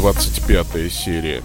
25 серия.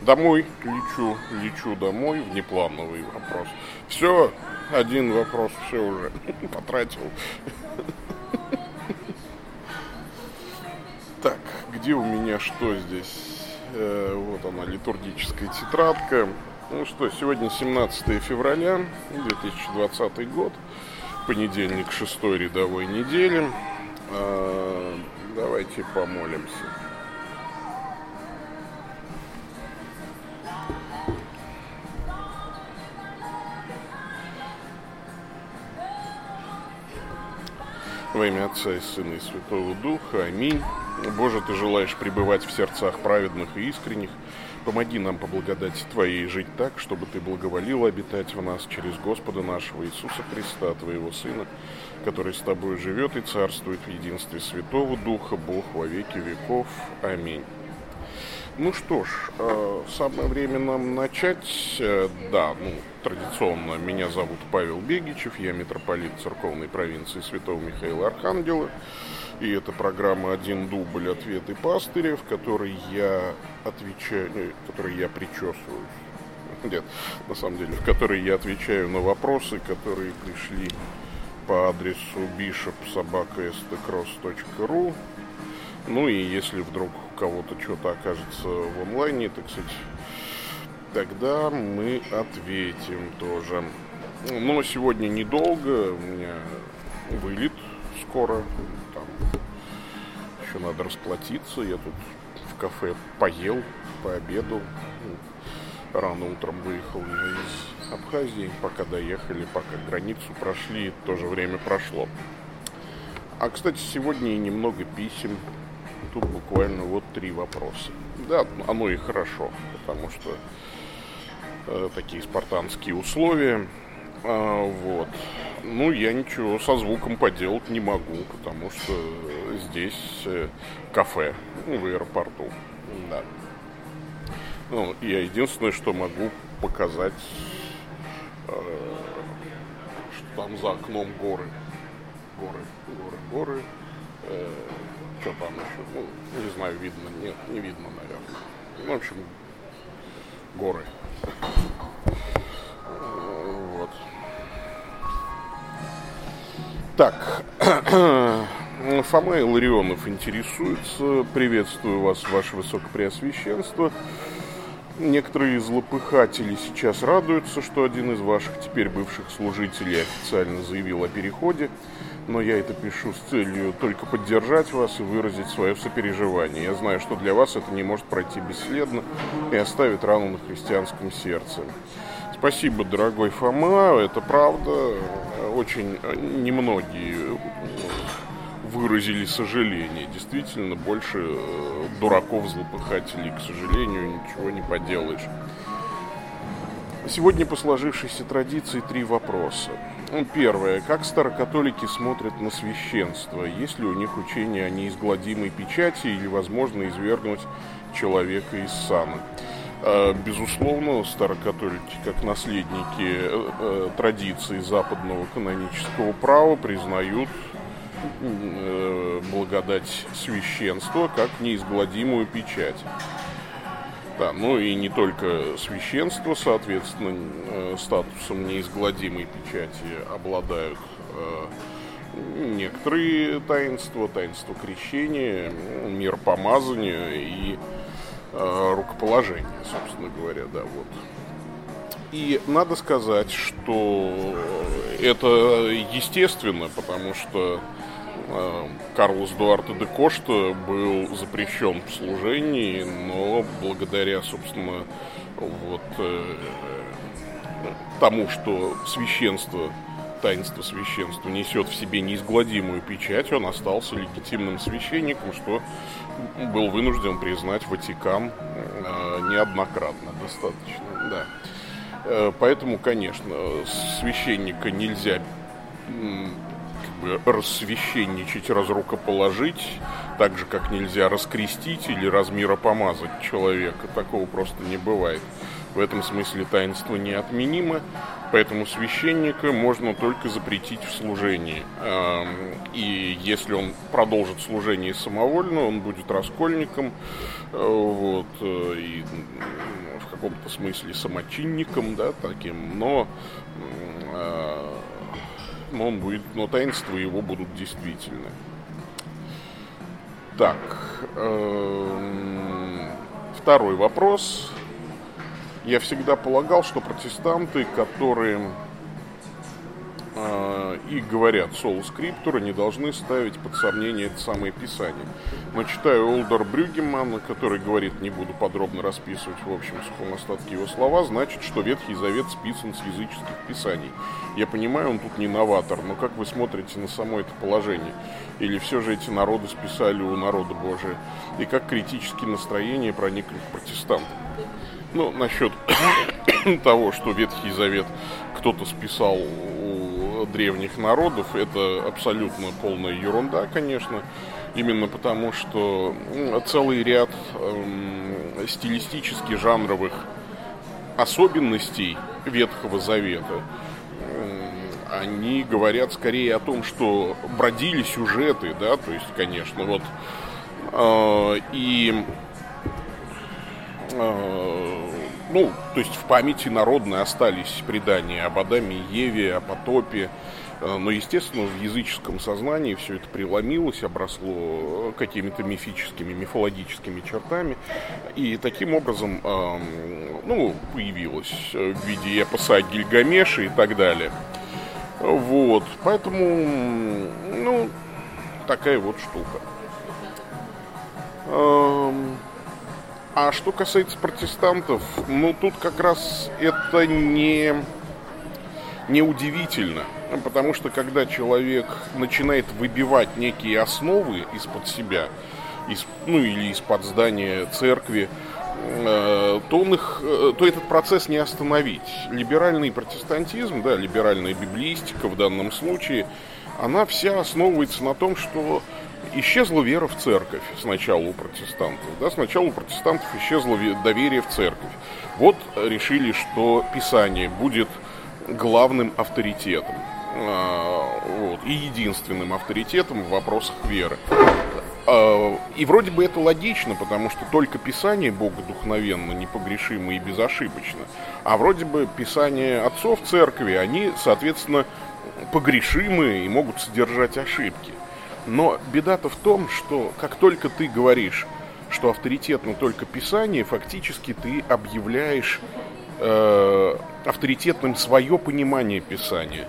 Домой лечу, лечу домой, внеплановый вопрос. Все, один вопрос, все уже потратил. Так, где у меня что здесь? Э, вот она, литургическая тетрадка. Ну что, сегодня 17 февраля 2020 год, понедельник шестой рядовой недели. Э, давайте помолимся. Во имя Отца и Сына и Святого Духа. Аминь. Боже, Ты желаешь пребывать в сердцах праведных и искренних. Помоги нам по благодати Твоей жить так, чтобы Ты благоволил обитать в нас через Господа нашего Иисуса Христа, Твоего Сына, который с Тобой живет и царствует в единстве Святого Духа, Бог во веки веков. Аминь. Ну что ж, э, самое время нам начать. Э, да, ну, традиционно, меня зовут Павел Бегичев, я митрополит церковной провинции Святого Михаила Архангела. И это программа «Один дубль. Ответы пастыря», в которой я отвечаю, э, в которой я причесываюсь. Нет, на самом деле, в которой я отвечаю на вопросы, которые пришли по адресу bishopsobaka.stcross.ru ну и если вдруг кого-то что-то окажется в онлайне, так сказать, тогда мы ответим тоже. Но сегодня недолго, у меня вылет скоро, там еще надо расплатиться, я тут в кафе поел, пообедал, рано утром выехал я из Абхазии, пока доехали, пока границу прошли, то же время прошло. А, кстати, сегодня и немного писем тут буквально вот три вопроса. Да, оно и хорошо, потому что э, такие спартанские условия. А, вот. Ну, я ничего со звуком поделать не могу, потому что здесь э, кафе ну, в аэропорту. Да. Ну, я единственное, что могу показать, э, что там за окном горы. Горы, горы, горы. Что там еще? Ну, не знаю, видно. Нет, не видно, наверное. Ну, в общем, горы. Вот. Так. Фома Иларионов интересуется. Приветствую вас, ваше высокопреосвященство. Некоторые злопыхатели сейчас радуются, что один из ваших теперь бывших служителей официально заявил о переходе но я это пишу с целью только поддержать вас и выразить свое сопереживание. Я знаю, что для вас это не может пройти бесследно и оставит рану на христианском сердце. Спасибо, дорогой Фома, это правда. Очень немногие выразили сожаление. Действительно, больше дураков, злопыхателей, к сожалению, ничего не поделаешь. Сегодня по сложившейся традиции три вопроса. Первое. Как старокатолики смотрят на священство? Есть ли у них учение о неизгладимой печати или возможно извергнуть человека из сана? А, безусловно, старокатолики, как наследники э, э, традиции западного канонического права, признают э, благодать священства как неизгладимую печать. Да, ну и не только священство, соответственно, э, статусом неизгладимой печати обладают э, некоторые таинства, таинство крещения, мир помазания и э, рукоположения, собственно говоря, да, вот. И надо сказать, что это естественно, потому что Карлос Дуарте де Кошта был запрещен в служении, но благодаря, собственно, вот э, тому, что священство, таинство священства несет в себе неизгладимую печать, он остался легитимным священником, что был вынужден признать Ватикан э, неоднократно достаточно, да. Поэтому, конечно, священника нельзя бы рассвященничать, разрукоположить, так же, как нельзя раскрестить или размира помазать человека. Такого просто не бывает. В этом смысле таинство неотменимо. Поэтому священника можно только запретить в служении. И если он продолжит служение самовольно, он будет раскольником, э, вот, э, и в каком-то смысле самочинником, да, таким, но, э, но он будет, но таинства его будут действительны. Так, второй вопрос. Я всегда полагал, что протестанты, которые э, и говорят соло скриптура, не должны ставить под сомнение это самое писание. Но читаю Олдер Брюгемана, который говорит, не буду подробно расписывать в общем сухом остатке его слова, значит, что Ветхий Завет списан с языческих писаний. Я понимаю, он тут не новатор, но как вы смотрите на само это положение? Или все же эти народы списали у народа Божия? И как критические настроения проникли к протестантам? Ну, насчет того, что Ветхий Завет кто-то списал древних народов, это абсолютно полная ерунда, конечно. Именно потому, что целый ряд э, стилистически жанровых особенностей Ветхого Завета они говорят скорее о том, что бродили сюжеты, да, то есть, конечно, вот э, и Э, ну, то есть в памяти народной остались предания об Адаме и Еве, о потопе, э, но, естественно, в языческом сознании все это преломилось, обросло какими-то мифическими, мифологическими чертами. И таким образом, эм, ну, появилось в виде эпоса Гильгамеша и так далее. Вот, поэтому, ну, такая вот штука. А что касается протестантов, ну тут как раз это не, не удивительно. Потому что когда человек начинает выбивать некие основы из-под себя, из, ну или из-под здания церкви, э, то, он их, э, то этот процесс не остановить. Либеральный протестантизм, да, либеральная библиистика в данном случае, она вся основывается на том, что исчезла вера в церковь сначала у протестантов. Да, сначала у протестантов исчезло доверие в церковь. Вот решили, что Писание будет главным авторитетом а, вот, и единственным авторитетом в вопросах веры. А, и вроде бы это логично, потому что только Писание богодухновенно, непогрешимо и безошибочно. А вроде бы Писание отцов церкви, они, соответственно, погрешимы и могут содержать ошибки. Но беда-то в том, что как только ты говоришь, что авторитетно только Писание, фактически ты объявляешь э, авторитетным свое понимание Писания.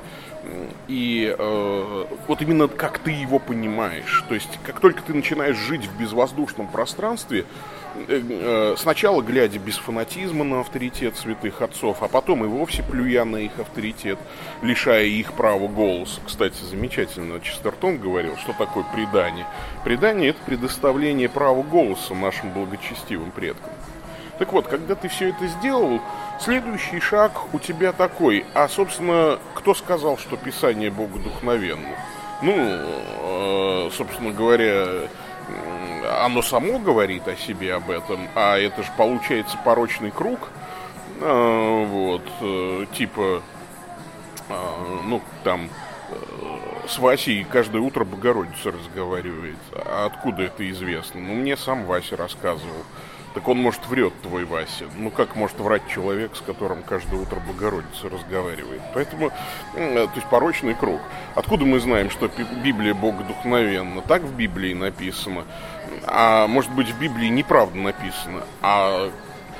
И э, вот именно как ты его понимаешь. То есть, как только ты начинаешь жить в безвоздушном пространстве, сначала глядя без фанатизма на авторитет святых отцов, а потом и вовсе плюя на их авторитет, лишая их права голоса. Кстати, замечательно Честертон говорил, что такое предание. Предание – это предоставление права голоса нашим благочестивым предкам. Так вот, когда ты все это сделал, следующий шаг у тебя такой. А, собственно, кто сказал, что Писание богодухновенно? Ну, э, собственно говоря, оно само говорит о себе об этом, а это же получается порочный круг, а, вот, э, типа, а, ну, там, э, с Васей каждое утро Богородица разговаривает. А откуда это известно? Ну, мне сам Вася рассказывал. Так он, может, врет, твой Вася. Ну, как может врать человек, с которым каждое утро Богородица разговаривает? Поэтому, э, то есть, порочный круг. Откуда мы знаем, что Библия богодухновенна? Так в Библии написано. А может быть, в Библии неправда написано. А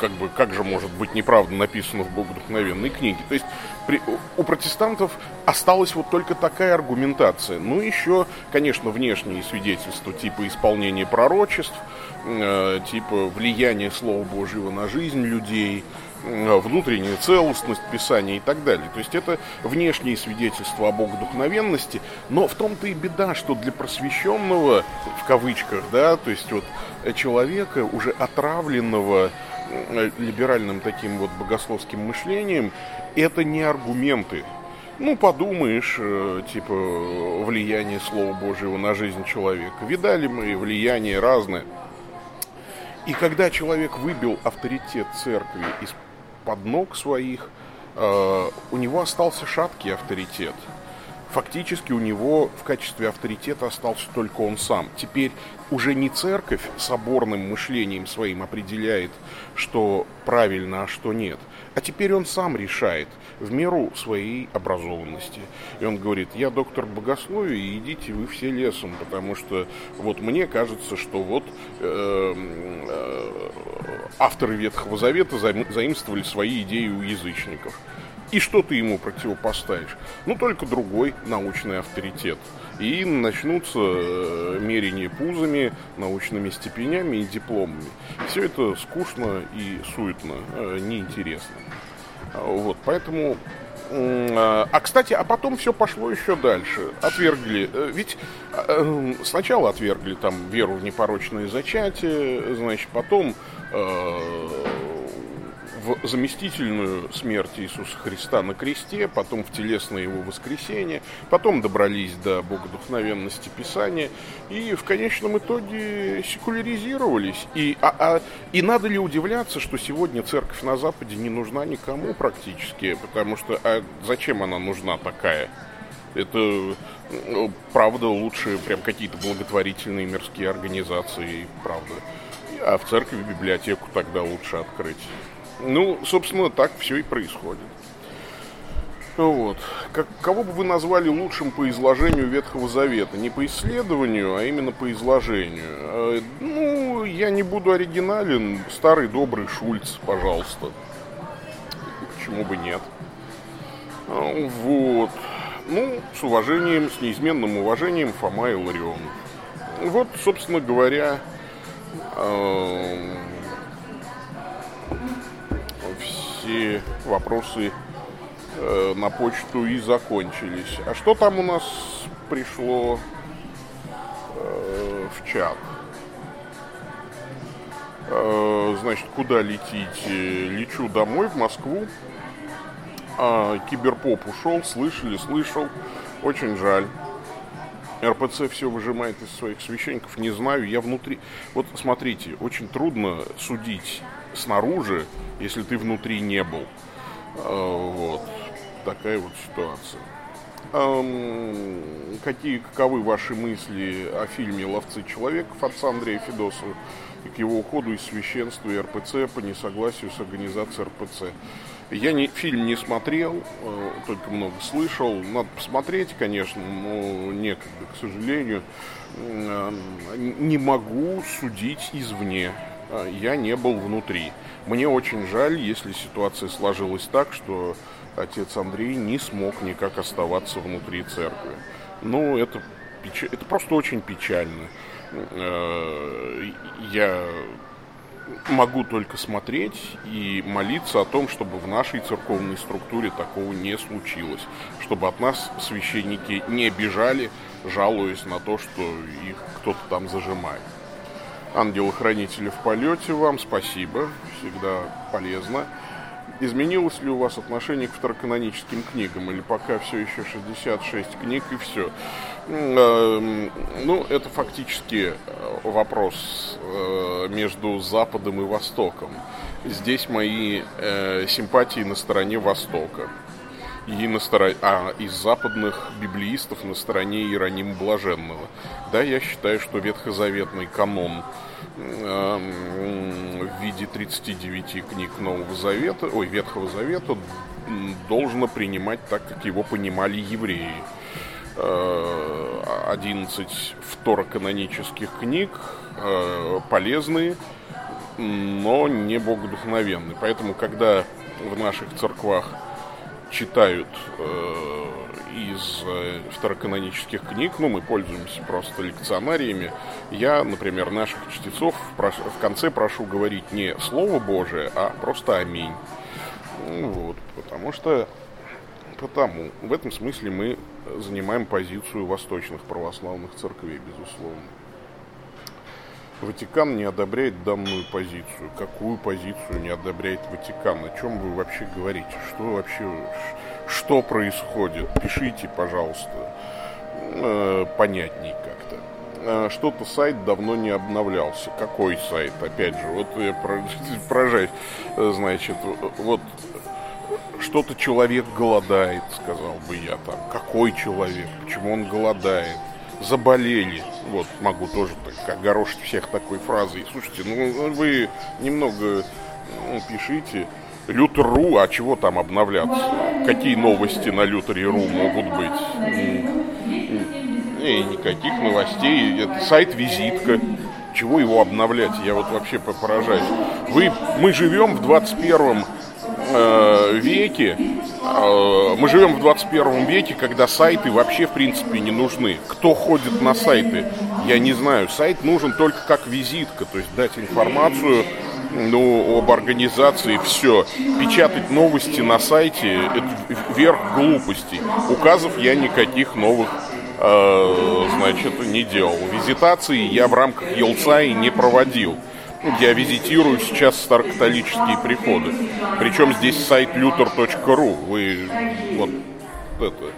как бы, как же может быть неправда написано в богодухновенной книге? То есть при, у протестантов осталась вот только такая аргументация. Ну, еще, конечно, внешние свидетельства типа исполнения пророчеств, э, типа влияния Слова Божьего на жизнь людей, э, внутренняя целостность Писания и так далее. То есть это внешние свидетельства о богодухновенности, но в том-то и беда, что для просвещенного, в кавычках, да, то есть вот человека, уже отравленного либеральным таким вот богословским мышлением, это не аргументы. Ну, подумаешь, э, типа, влияние Слова Божьего на жизнь человека. Видали мы влияние разное. И когда человек выбил авторитет церкви из-под ног своих, э, у него остался шаткий авторитет. Фактически у него в качестве авторитета остался только он сам. Теперь уже не церковь соборным мышлением своим определяет, что правильно, а что нет. А теперь он сам решает в меру своей образованности. И он говорит, я доктор богословия, идите вы все лесом, потому что вот мне кажется, что вот э, э, авторы Ветхого Завета заимствовали свои идеи у язычников. И что ты ему противопоставишь? Ну, только другой научный авторитет. И начнутся э, мерения пузами, научными степенями и дипломами. Все это скучно и суетно, э, неинтересно. Вот, поэтому а, а, кстати, а потом все пошло еще дальше. Отвергли. Э, ведь сначала отвергли там веру в непорочное зачатие, значит, потом в заместительную смерть Иисуса Христа на кресте, потом в телесное его воскресение, потом добрались до богодухновенности Писания и в конечном итоге секуляризировались. И, а, а, и надо ли удивляться, что сегодня церковь на Западе не нужна никому практически, потому что а зачем она нужна такая? Это, ну, правда, лучше прям какие-то благотворительные мирские организации, правда. А в церкви библиотеку тогда лучше открыть. Ну, собственно, так все и происходит. Вот. Как, кого бы вы назвали лучшим по изложению Ветхого Завета? Не по исследованию, а именно по изложению. Э, ну, я не буду оригинален. Старый добрый Шульц, пожалуйста. Почему бы нет? А, вот. Ну, с уважением, с неизменным уважением Фома Иларион. Вот, собственно говоря, э, все вопросы э, на почту и закончились. А что там у нас пришло э, в чат? Э, значит, куда летите? Лечу домой, в Москву. А, киберпоп ушел, слышали, слышал. Очень жаль. РПЦ все выжимает из своих священников, не знаю, я внутри. Вот смотрите, очень трудно судить снаружи, если ты внутри не был. А, вот. Такая вот ситуация. Какие, каковы ваши мысли о фильме «Ловцы человеков» отца Андрея Федосова и к его уходу из священства и РПЦ по несогласию с организацией РПЦ? Я не, фильм не смотрел, э, только много слышал. Надо посмотреть, конечно, но некогда, к сожалению. Не могу судить извне. А, я не был внутри. Мне очень жаль, если ситуация сложилась так, что отец Андрей не смог никак оставаться внутри церкви. Ну, это, это просто очень печально. Э, я могу только смотреть и молиться о том, чтобы в нашей церковной структуре такого не случилось. Чтобы от нас священники не бежали, жалуясь на то, что их кто-то там зажимает. Ангелы-хранители в полете вам, спасибо, всегда полезно. Изменилось ли у вас отношение к второканоническим книгам, или пока все еще 66 книг и все? Эм, ну, это фактически э, вопрос э, между Западом и Востоком. Здесь мои э, симпатии на стороне Востока. И на стороне, а из западных библеистов на стороне Иеронима Блаженного. Да, я считаю, что ветхозаветный канон Эм, в виде 39 книг Нового Завета, ой, Ветхого Завета должно принимать так, как его понимали евреи. 11 э, второканонических книг э, полезные, но не богодухновенные. Поэтому, когда в наших церквах читают э, из э, второканонических книг, ну, мы пользуемся просто лекционариями, я, например, наших чтецов в конце прошу говорить не Слово Божие, а просто Аминь. Ну, вот, потому что потому в этом смысле мы занимаем позицию восточных православных церквей, безусловно. Ватикан не одобряет данную позицию. Какую позицию не одобряет Ватикан? О чем вы вообще говорите? Что вообще что происходит, пишите, пожалуйста, э, понятней как-то. Э, что-то сайт давно не обновлялся. Какой сайт? Опять же, вот я поражаюсь. Значит, вот что-то человек голодает, сказал бы я там. Какой человек? Почему он голодает? Заболели. Вот, могу тоже так огорошить всех такой фразой. Слушайте, ну вы немного ну, пишите. Лютер.ру, а чего там обновляться? Какие новости на Лютере.ру могут быть? И никаких новостей. Это сайт-визитка. Чего его обновлять? Я вот вообще поражаюсь. Вы, мы живем в 21 э, веке, э, мы живем в 21 веке, когда сайты вообще в принципе не нужны. Кто ходит на сайты? Я не знаю. Сайт нужен только как визитка, то есть дать информацию ну, об организации, все. Печатать новости на сайте – это верх глупостей. Указов я никаких новых э, значит, не делал. Визитации я в рамках Елца и не проводил. Я визитирую сейчас старокатолические приходы. Причем здесь сайт luther.ru. Вы вот это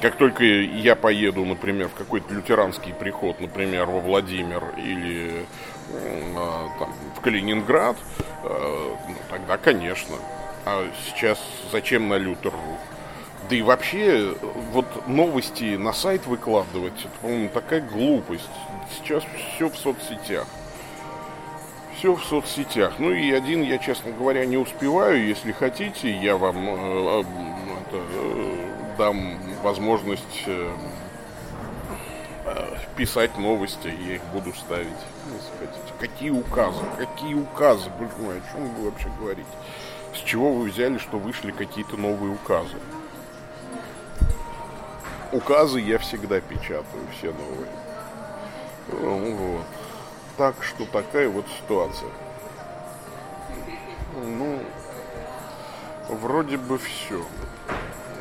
как только я поеду, например, в какой-то лютеранский приход, например, во Владимир или э, там, в Калининград, э, ну, тогда, конечно. А сейчас зачем на Лютер? Да и вообще, вот новости на сайт выкладывать, это, по-моему, такая глупость. Сейчас все в соцсетях. Все в соцсетях. Ну и один я, честно говоря, не успеваю. Если хотите, я вам э, это, э, дам возможность э, э, писать новости, я их буду ставить, если хотите. Какие указы? Какие указы? Боже о чем вы вообще говорите? С чего вы взяли, что вышли какие-то новые указы? Указы я всегда печатаю, все новые. Ну, вот. Так что такая вот ситуация. Ну, вроде бы все.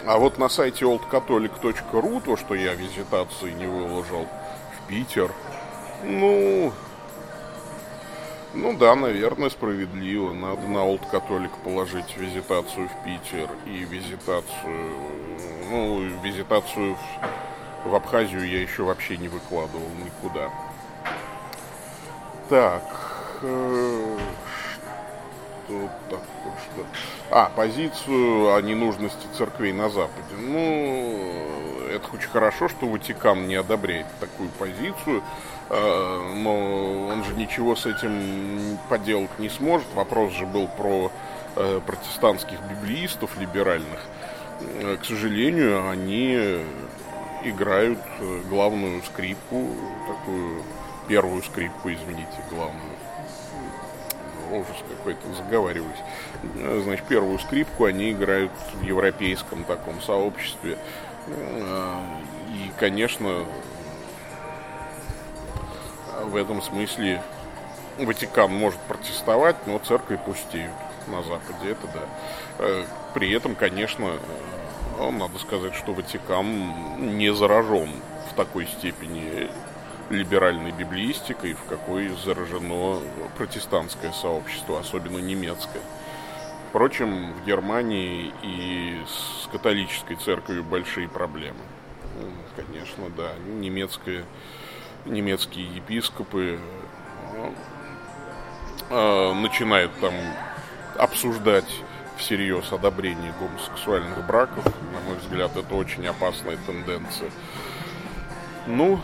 А вот на сайте oldcatholic.ru, то, что я визитации не выложил в Питер, ну, ну да, наверное, справедливо. Надо на Old Catholic положить визитацию в Питер и визитацию, ну, визитацию в, в Абхазию я еще вообще не выкладывал никуда. Так, э, что такое, что... А, позицию о ненужности церквей на Западе. Ну, это очень хорошо, что Ватикан не одобряет такую позицию, э, но он же ничего с этим поделать не сможет. Вопрос же был про э, протестантских библеистов либеральных. К сожалению, они играют главную скрипку, такую первую скрипку, извините, главную ужас какой-то, заговариваюсь. Значит, первую скрипку они играют в европейском таком сообществе. И, конечно, в этом смысле Ватикан может протестовать, но церкви пустеют на Западе, это да. При этом, конечно, надо сказать, что Ватикан не заражен в такой степени либеральной библиистикой, в какой заражено протестантское сообщество, особенно немецкое. Впрочем, в Германии и с католической церковью большие проблемы. Конечно, да, немецкие, немецкие епископы э, начинают там обсуждать всерьез одобрение гомосексуальных браков. На мой взгляд, это очень опасная тенденция. Ну,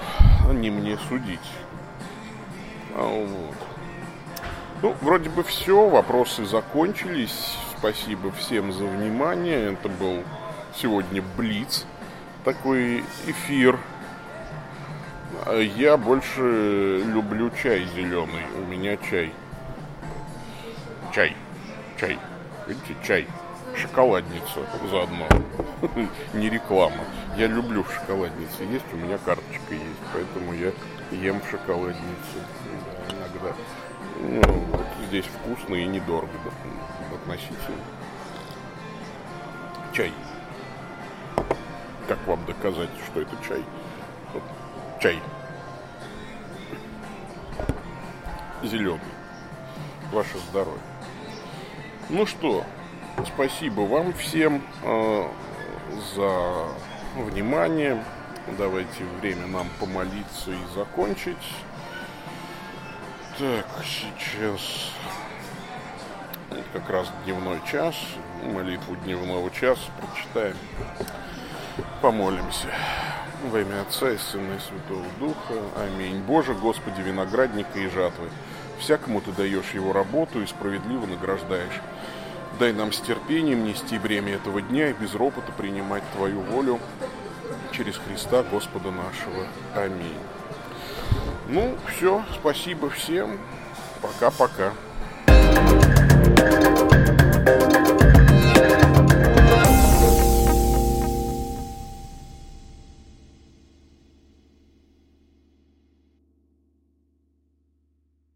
не мне судить. А вот. Ну, вроде бы все, вопросы закончились. Спасибо всем за внимание. Это был сегодня Блиц, такой эфир. Я больше люблю чай зеленый. У меня чай. Чай. Чай. Видите, чай шоколадницу заодно. Не реклама. Я люблю в есть, у меня карточка есть, поэтому я ем в иногда. Ну, вот здесь вкусно и недорого относительно. Чай. Как вам доказать, что это чай? Вот, чай. Зеленый. Ваше здоровье. Ну что, Спасибо вам всем э, за внимание. Давайте время нам помолиться и закончить. Так, сейчас как раз дневной час, молитву дневного часа прочитаем. Помолимся. Во имя Отца и Сына и Святого Духа. Аминь. Боже, Господи, виноградника и жатвы, всякому Ты даешь его работу и справедливо награждаешь. Дай нам с терпением нести бремя этого дня и без ропота принимать Твою волю через Христа Господа нашего. Аминь. Ну, все, спасибо всем. Пока-пока.